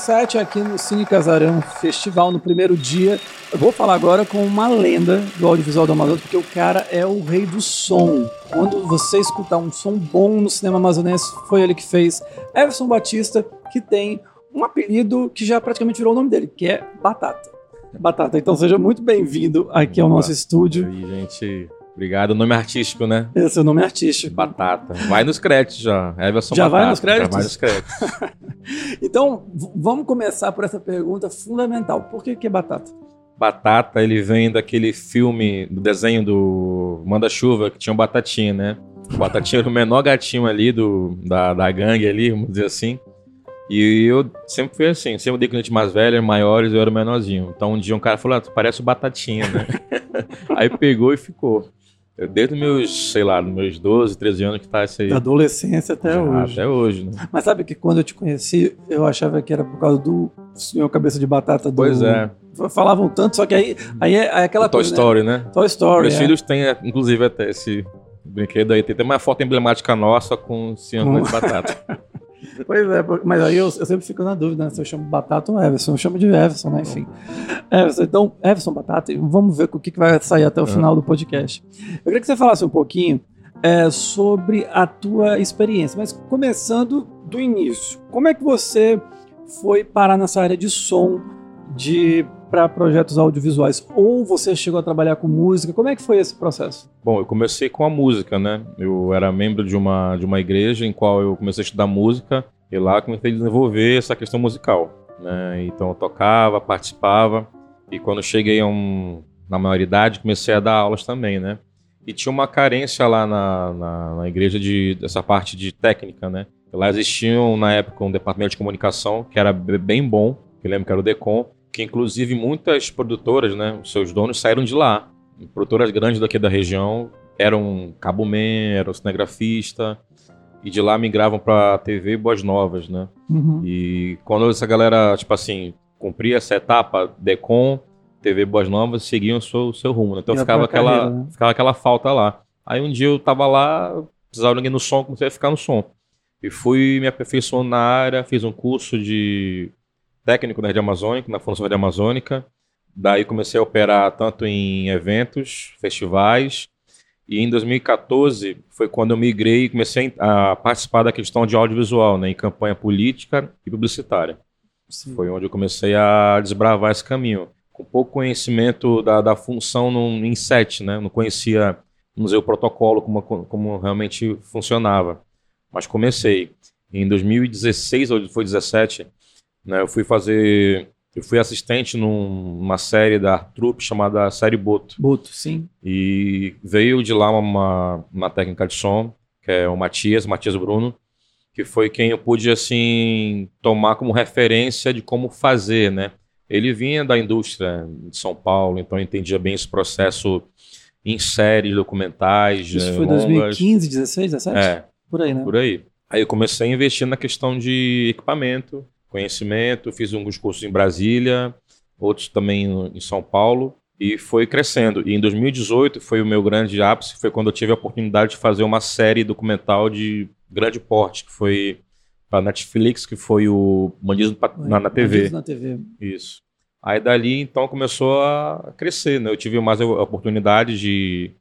17 aqui no Cine Casarão Festival, no primeiro dia. Eu vou falar agora com uma lenda do audiovisual do Amazonas, porque o cara é o rei do som. Quando você escutar um som bom no cinema amazonense, foi ele que fez. Everson Batista, que tem um apelido que já praticamente virou o nome dele, que é Batata. Batata, então seja muito bem-vindo aqui ao nosso estúdio. E, gente, Obrigado. Nome artístico, né? Esse é o nome artístico. Batata. Vai nos créditos já. Everson já Batata. vai nos créditos? Já vai nos créditos. então, vamos começar por essa pergunta fundamental. Por que, que é batata? Batata, ele vem daquele filme, do desenho do Manda-Chuva, que tinha um Batatinha, né? O Batatinha era o menor gatinho ali do, da, da gangue ali, vamos dizer assim. E eu sempre fui assim, sempre dei com gente mais velha, maiores, eu era o menorzinho. Então um dia um cara falou, ah, tu parece o Batatinha, né? Aí pegou e ficou. Desde meus, sei lá, meus 12, 13 anos que tá esse aí. Da adolescência até Já, hoje. Até hoje, né? Mas sabe que quando eu te conheci, eu achava que era por causa do senhor cabeça de batata do. Pois é. Falavam tanto, só que aí, aí é, é aquela Toy coisa. Toy Story, né? né? Toy Story. Meus é. filhos têm, inclusive, até esse brinquedo aí. Tem até uma foto emblemática nossa com o senhor de batata. Pois é, mas aí eu, eu, sempre fico na dúvida né, se eu chamo Batata ou Everson. Eu chamo de Everson, né? Enfim. Everson, então, Everson Batata, vamos ver o que, que vai sair até o final do podcast. Eu queria que você falasse um pouquinho é, sobre a tua experiência, mas começando do início. Como é que você foi parar nessa área de som, de para projetos audiovisuais? Ou você chegou a trabalhar com música? Como é que foi esse processo? Bom, eu comecei com a música, né? Eu era membro de uma, de uma igreja em qual eu comecei a estudar música e lá comecei a desenvolver essa questão musical. Né? Então eu tocava, participava e quando cheguei um, na maioridade comecei a dar aulas também, né? E tinha uma carência lá na, na, na igreja de, dessa parte de técnica, né? Lá existiam na época um departamento de comunicação que era bem bom, que lembro que era o Decom, que inclusive muitas produtoras, né, os seus donos saíram de lá. Produtoras grandes daqui da região eram Cabo Man, eram cinegrafista, e de lá migravam para TV Boas Novas, né? Uhum. E quando essa galera, tipo assim, cumpria essa etapa, Decom, TV Boas Novas, seguiam o seu, o seu rumo, né? Então ficava aquela, carreira, né? ficava aquela falta lá. Aí um dia eu tava lá, precisava de alguém no som, comecei a ficar no som. E fui me aperfeiçoando na área, fiz um curso de técnico na rede amazônica, na Fundação Rede Amazônica. Daí comecei a operar tanto em eventos, festivais, e em 2014 foi quando eu migrei e comecei a participar da questão de audiovisual, né, em campanha política e publicitária. Sim. Foi onde eu comecei a desbravar esse caminho. Com pouco conhecimento da, da função no, em set, né, não conhecia, vamos dizer, o protocolo, como, como realmente funcionava. Mas comecei. Em 2016 ou foi 2017, né? Eu fui fazer. Eu fui assistente num, numa série da Trupe chamada Série Boto. Boto, sim. E veio de lá uma, uma técnica de som, que é o Matias, Matias Bruno, que foi quem eu pude, assim, tomar como referência de como fazer, né? Ele vinha da indústria de São Paulo, então entendia bem esse processo em séries, documentais. Isso eh, foi longas. 2015, 16, 17? É. Por aí, né? Por aí. Aí eu comecei a investir na questão de equipamento, conhecimento, fiz alguns cursos em Brasília, outros também em São Paulo, e foi crescendo. E em 2018 foi o meu grande ápice, foi quando eu tive a oportunidade de fazer uma série documental de grande porte, que foi para Netflix, que foi o Mandismo na, na TV. na TV. Isso. Aí dali, então, começou a crescer, né? Eu tive mais a oportunidade de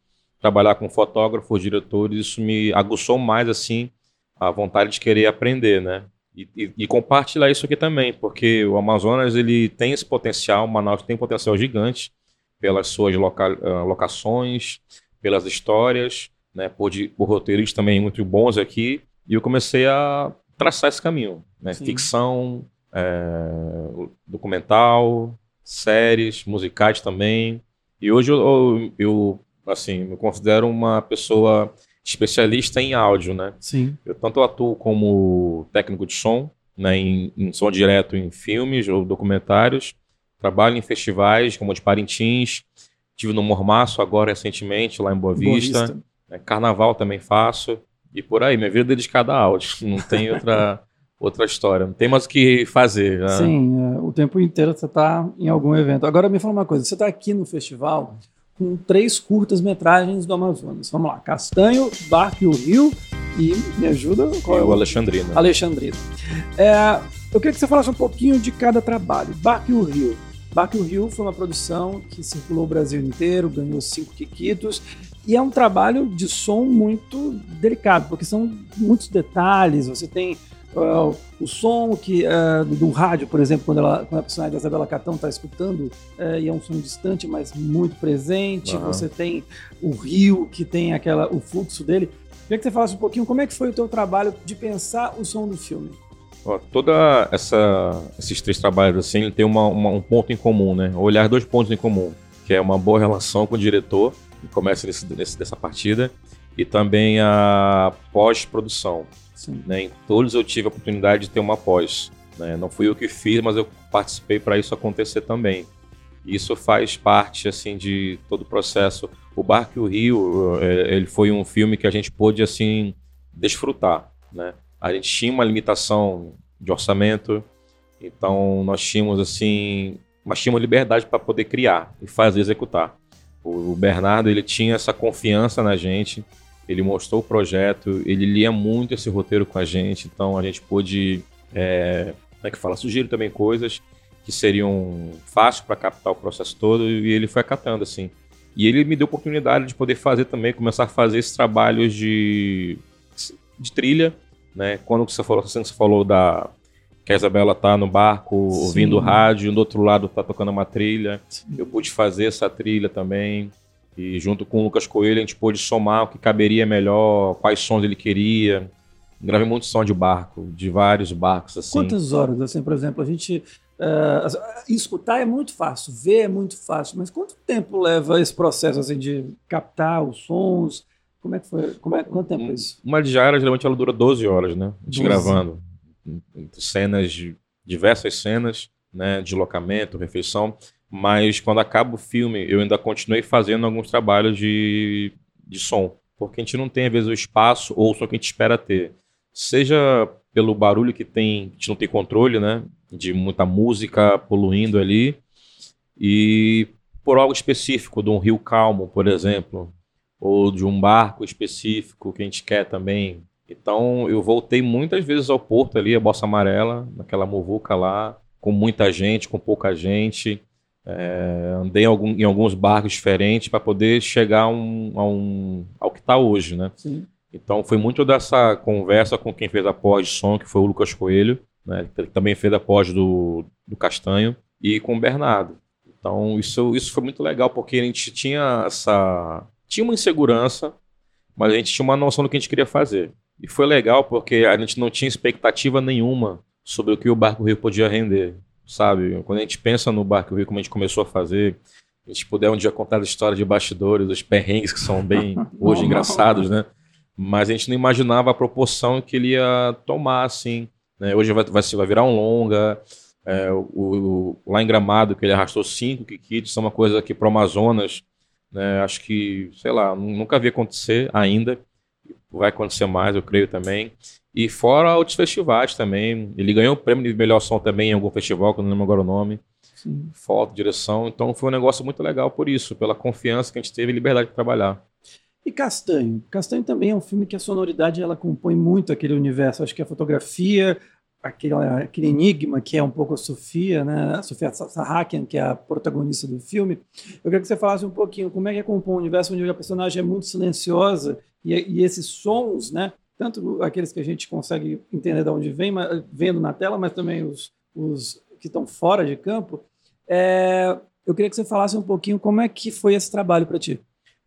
trabalhar com fotógrafos, diretores, isso me aguçou mais, assim, a vontade de querer aprender, né? E, e, compartilhar isso aqui também, porque o Amazonas ele tem esse potencial, Manaus tem um potencial gigante pelas suas loca, uh, locações, pelas histórias, né, por, de, por roteiros também muito bons aqui, e eu comecei a traçar esse caminho, né, ficção, é, documental, séries, musicais também, e hoje eu, eu, eu assim, me considero uma pessoa especialista em áudio, né? Sim. Eu tanto atuo como técnico de som, né, em, em som direto em filmes ou documentários, trabalho em festivais como o de Parintins, tive no Mormaço agora recentemente, lá em Boa Vista. Boa Vista. É, carnaval também faço. E por aí, minha vida é dedicada a áudio. Não tem outra, outra história. Não tem mais o que fazer. Né? Sim, é, o tempo inteiro você está em algum evento. Agora me fala uma coisa: você está aqui no festival, com três curtas-metragens do Amazonas. Vamos lá, Castanho, Barco e o Rio e me ajuda? Qual é o Alexandrino. Alexandrino. É, Eu queria que você falasse um pouquinho de cada trabalho. Barco e o Rio. Barco e o Rio foi uma produção que circulou o Brasil inteiro, ganhou cinco quiquitos. E é um trabalho de som muito delicado, porque são muitos detalhes. Você tem uh, o som que uh, do rádio, por exemplo, quando, ela, quando a personagem da Isabela Catão está escutando, uh, e é um som distante, mas muito presente. Uhum. Você tem o rio, que tem aquela, o fluxo dele. Queria que você falasse um pouquinho como é que foi o teu trabalho de pensar o som do filme. Ó, toda essa esses três trabalhos assim tem uma, uma, um ponto em comum, né? Olhar dois pontos em comum, que é uma boa relação com o diretor, que começa nesse, nesse, dessa partida, e também a pós-produção. Né? Em todos eu tive a oportunidade de ter uma pós. Né? Não fui eu que fiz, mas eu participei para isso acontecer também. Isso faz parte assim de todo o processo. O Barco e o Rio, é, ele foi um filme que a gente pôde assim desfrutar, né? A gente tinha uma limitação de orçamento, então nós tínhamos assim, mas tínhamos liberdade para poder criar e fazer executar. O Bernardo ele tinha essa confiança na gente, ele mostrou o projeto, ele lia muito esse roteiro com a gente, então a gente pôde, é, como é que fala, sugerir também coisas que seriam fáceis para captar o processo todo e ele foi acatando assim. E ele me deu a oportunidade de poder fazer também, começar a fazer esses trabalhos de, de trilha, né? Quando você falou, assim, você falou da que a Isabela tá no barco Sim. ouvindo o rádio, do outro lado tá tocando uma trilha. Sim. Eu pude fazer essa trilha também. E junto com o Lucas Coelho a gente pôde somar o que caberia melhor, quais sons ele queria. Gravei muito som de barco, de vários barcos assim. Quantas horas, assim, por exemplo, a gente uh, escutar é muito fácil, ver é muito fácil, mas quanto tempo leva esse processo assim de captar os sons? Como é que foi? Como é, quanto tempo é isso? Uma diária geralmente ela dura 12 horas, né? De gravando cenas diversas cenas, né, de locamento, refeição. Mas quando acaba o filme, eu ainda continuei fazendo alguns trabalhos de, de som. Porque a gente não tem, às vezes, o espaço ou som que a gente espera ter. Seja pelo barulho que tem, a gente não tem controle, né? De muita música poluindo ali. E por algo específico, de um rio calmo, por exemplo. Ou de um barco específico que a gente quer também. Então eu voltei muitas vezes ao porto ali, a Bossa Amarela, naquela muvuca lá, com muita gente, com pouca gente. É, andei em, algum, em, alguns barcos diferentes para poder chegar um, a um, ao que está hoje, né? Sim. Então foi muito dessa conversa com quem fez a pós de som, que foi o Lucas Coelho, né? Ele também fez a pós do, do Castanho, e com o Bernardo. Então isso, isso foi muito legal, porque a gente tinha essa. Tinha uma insegurança, mas a gente tinha uma noção do que a gente queria fazer. E foi legal porque a gente não tinha expectativa nenhuma sobre o que o Barco Rio podia render sabe? Quando a gente pensa no Barco Rio, como a gente começou a fazer, a gente puder um dia contar a história de bastidores, os perrengues que são bem hoje engraçados, né? Mas a gente não imaginava a proporção que ele ia tomar, assim. Né? Hoje vai, vai, vai virar um longa. É, o, o, lá em Gramado, que ele arrastou cinco kits, são uma coisa que para o Amazonas, né, acho que, sei lá, nunca vi acontecer ainda. Vai acontecer mais, eu creio também. E fora outros festivais também. Ele ganhou o prêmio de melhor som também em algum festival, que eu não lembro agora o nome. Sim. Foto, direção. Então foi um negócio muito legal por isso, pela confiança que a gente teve e liberdade de trabalhar. E Castanho? Castanho também é um filme que a sonoridade ela compõe muito aquele universo. Acho que a fotografia, aquele, aquele enigma que é um pouco a Sofia, né? A Sofia Sarrakian, que é a protagonista do filme. Eu queria que você falasse um pouquinho como é que é compõe um universo onde a personagem é muito silenciosa e, e esses sons, né? tanto aqueles que a gente consegue entender de onde vem, mas, vendo na tela, mas também os, os que estão fora de campo. É, eu queria que você falasse um pouquinho como é que foi esse trabalho para ti.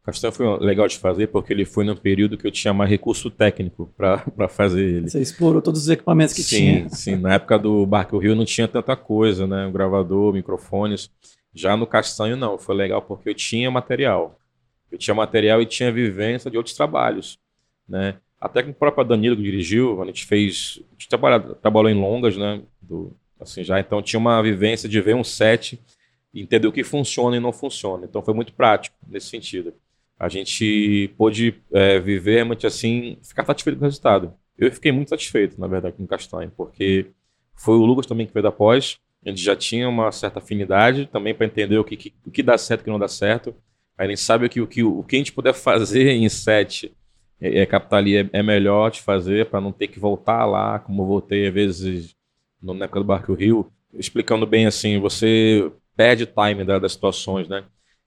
Castelo foi legal de fazer porque ele foi no período que eu tinha mais recurso técnico para fazer ele. Você explorou todos os equipamentos que sim, tinha. Sim, na época do Barco Rio não tinha tanta coisa, né? O gravador, microfones. Já no Castanho não, foi legal porque eu tinha material. Eu tinha material e tinha vivência de outros trabalhos, né? Até que o próprio Danilo que dirigiu, a gente fez. A gente trabalhou, trabalhou em longas, né? Do, assim, já então tinha uma vivência de ver um set entender o que funciona e não funciona. Então foi muito prático nesse sentido. A gente pôde é, viver realmente assim, ficar satisfeito com o resultado. Eu fiquei muito satisfeito, na verdade, com o Castanho, porque foi o Lucas também que veio da pós. A gente já tinha uma certa afinidade também para entender o que, que, o que dá certo e o que não dá certo. A gente sabe que o que, o que a gente puder fazer em set é, é, ali é, é melhor de fazer para não ter que voltar lá, como eu voltei às vezes no, na época do Barco Rio, explicando bem assim, você perde time da, das situações, né?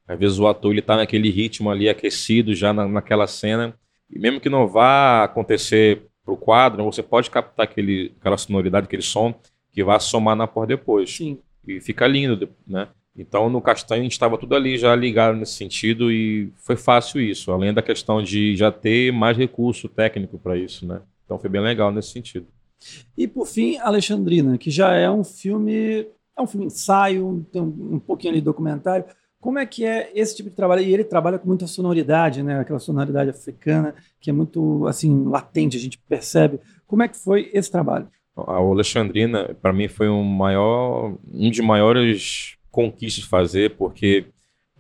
Às vezes o ator ele tá naquele ritmo ali aquecido já na, naquela cena, e mesmo que não vá acontecer pro quadro, você pode captar aquele, aquela sonoridade, aquele som que vai somar na porta depois. Sim. E fica lindo, né? Então no Castanho a gente estava tudo ali já ligado nesse sentido e foi fácil isso, além da questão de já ter mais recurso técnico para isso, né? Então foi bem legal nesse sentido. E por fim, Alexandrina, que já é um filme, é um filme ensaio, tem um, um pouquinho ali de documentário. Como é que é esse tipo de trabalho? E ele trabalha com muita sonoridade, né? Aquela sonoridade africana que é muito assim latente, a gente percebe. Como é que foi esse trabalho? A Alexandrina, para mim, foi um maior, um de maiores conquistas fazer, porque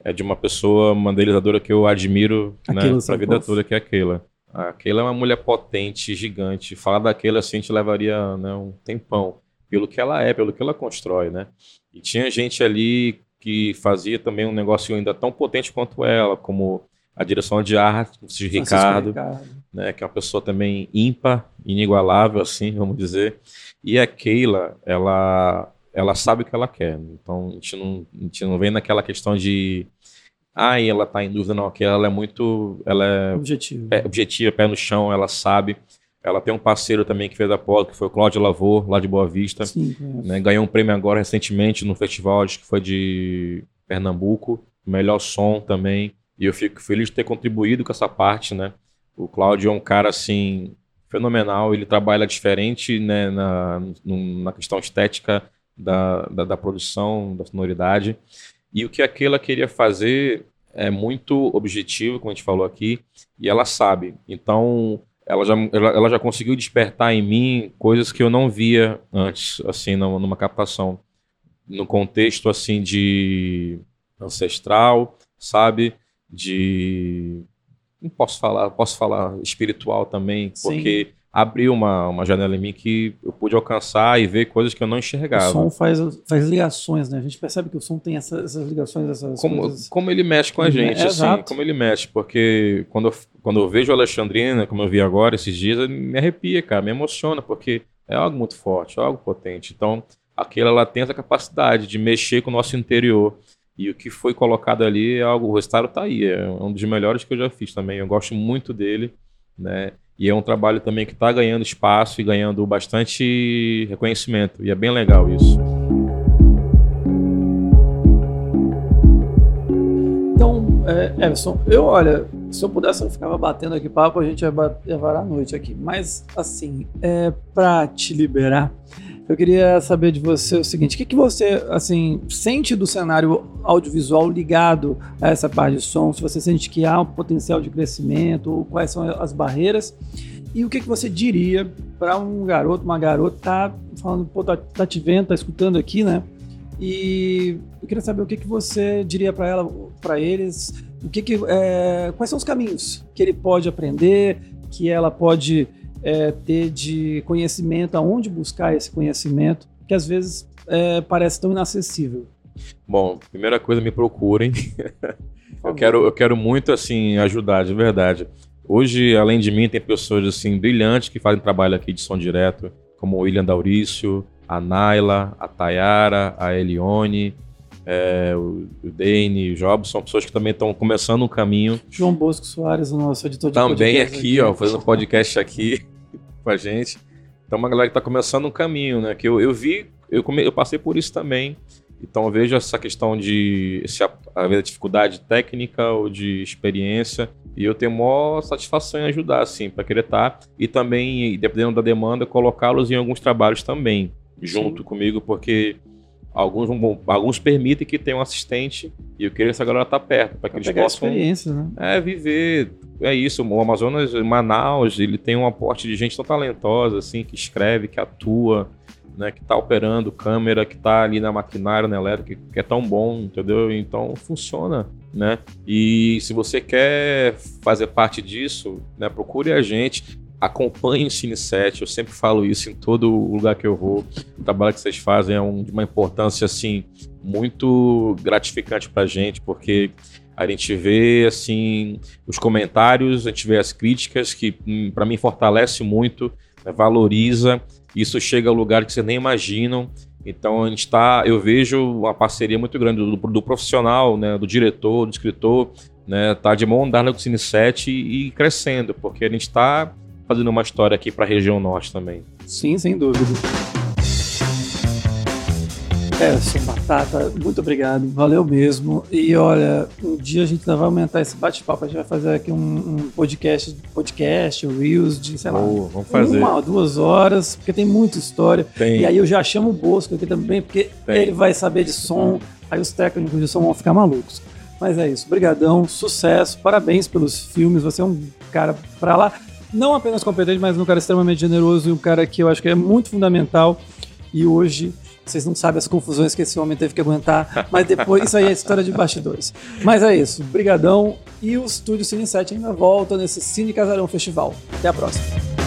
é de uma pessoa, uma idealizadora que eu admiro né, para a vida toda, que é a Keila. A Keila é uma mulher potente, gigante. Falar daquela assim, a gente levaria né, um tempão. Pelo que ela é, pelo que ela constrói, né? E tinha gente ali que fazia também um negócio ainda tão potente quanto ela, como a direção de arte, de Ricardo, Ricardo, né, que é uma pessoa também ímpar, inigualável, assim, vamos dizer. E a Keila, ela ela sabe o que ela quer. Então a gente não, a gente não vem naquela questão de ah, ela tá em dúvida, não, que ela é muito. Ela é objetiva. É, objetiva, pé no chão, ela sabe. Ela tem um parceiro também que fez a polo, que foi o Cláudio Lavor, lá de Boa Vista. Sim, né, ganhou um prêmio agora recentemente no festival, acho que foi de Pernambuco. Melhor som também. E eu fico feliz de ter contribuído com essa parte, né? O Cláudio é um cara, assim, fenomenal. Ele trabalha diferente né, na, na questão estética da, da, da produção, da sonoridade. E o que aquela queria fazer é muito objetivo, como a gente falou aqui, e ela sabe. Então, ela já, ela, ela já conseguiu despertar em mim coisas que eu não via antes, assim, numa captação. No contexto, assim, de ancestral, sabe? De... Não posso falar, posso falar espiritual também, porque... Abriu uma, uma janela em mim que eu pude alcançar e ver coisas que eu não enxergava. O som faz, faz ligações, né? A gente percebe que o som tem essa, essas ligações, essas como, coisas. Como ele mexe com a gente, é, assim, exato. como ele mexe, porque quando eu, quando eu vejo a Alexandrina, como eu vi agora esses dias, me arrepia, cara, me emociona, porque é algo muito forte, é algo potente. Então, aquela ela tem essa capacidade de mexer com o nosso interior. E o que foi colocado ali é algo, o resultado tá aí, é um dos melhores que eu já fiz também. Eu gosto muito dele, né? E é um trabalho também que está ganhando espaço e ganhando bastante reconhecimento. E é bem legal isso. Então, é, Everson, eu olha, se eu pudesse eu ficava batendo aqui papo, a gente ia levar a noite aqui. Mas, assim, é, para te liberar, eu queria saber de você o seguinte: o que, que você assim sente do cenário audiovisual ligado a essa parte de som? Se você sente que há um potencial de crescimento, ou quais são as barreiras? E o que, que você diria para um garoto, uma garota, tá falando, pô, tá, tá te vendo, tá escutando aqui, né? E eu queria saber o que, que você diria para ela, para eles, o que, que é, quais são os caminhos que ele pode aprender, que ela pode é, ter de conhecimento, aonde buscar esse conhecimento, que às vezes é, parece tão inacessível. Bom, primeira coisa, me procurem. eu, quero, eu quero muito assim ajudar, de verdade. Hoje, além de mim, tem pessoas assim brilhantes que fazem trabalho aqui de som direto, como o William Daurício, a Naila, a Tayara, a Elione, é, o, o Dane, o Job, são pessoas que também estão começando um caminho. João Bosco Soares, o nosso editor de Também aqui, aqui, ó, fazendo podcast aqui com a gente. Então, uma galera que está começando um caminho, né? Que eu, eu vi, eu, come, eu passei por isso também. Então, eu vejo essa questão de se haver dificuldade técnica ou de experiência. E eu tenho maior satisfação em ajudar, assim, para querer estar. Tá. E também, dependendo da demanda, colocá-los em alguns trabalhos também, junto Sim. comigo, porque Alguns, alguns permitem que tenha um assistente e eu queria essa galera tá perto, para que eles possam né? é, viver. É isso, o Amazonas, Manaus, ele tem um aporte de gente tão talentosa, assim, que escreve, que atua, né, que está operando câmera, que está ali na maquinária, na elétrica, que é tão bom, entendeu? Então funciona, né? E se você quer fazer parte disso, né, procure a gente acompanhe o Cine 7, eu sempre falo isso em todo lugar que eu vou. O trabalho que vocês fazem é um, de uma importância assim muito gratificante para a gente, porque a gente vê assim os comentários, a gente vê as críticas que hum, para mim fortalece muito né, valoriza, isso chega a lugares que você nem imaginam. Então a gente está, eu vejo uma parceria muito grande do, do profissional, né, do diretor, do escritor, né, tá de mão dada com o Cine 7 e, e crescendo, porque a gente está fazendo uma história aqui para a região norte também. Sim, sem dúvida. Everson Batata, muito obrigado, valeu mesmo. E olha, um dia a gente ainda vai aumentar esse bate-papo, a gente vai fazer aqui um, um podcast, podcast, Reels de, sei lá, oh, vamos fazer. uma, duas horas, porque tem muita história. Tem. E aí eu já chamo o Bosco aqui também, porque Tem. ele vai saber de som, aí os técnicos de som vão ficar malucos. Mas é isso, brigadão, sucesso, parabéns pelos filmes, você é um cara pra lá, não apenas competente, mas um cara extremamente generoso e um cara que eu acho que é muito fundamental. E hoje vocês não sabem as confusões que esse homem teve que aguentar, mas depois isso aí é história de bastidores. Mas é isso, brigadão e o Estúdio Cine 7 ainda volta nesse Cine Casarão Festival. Até a próxima.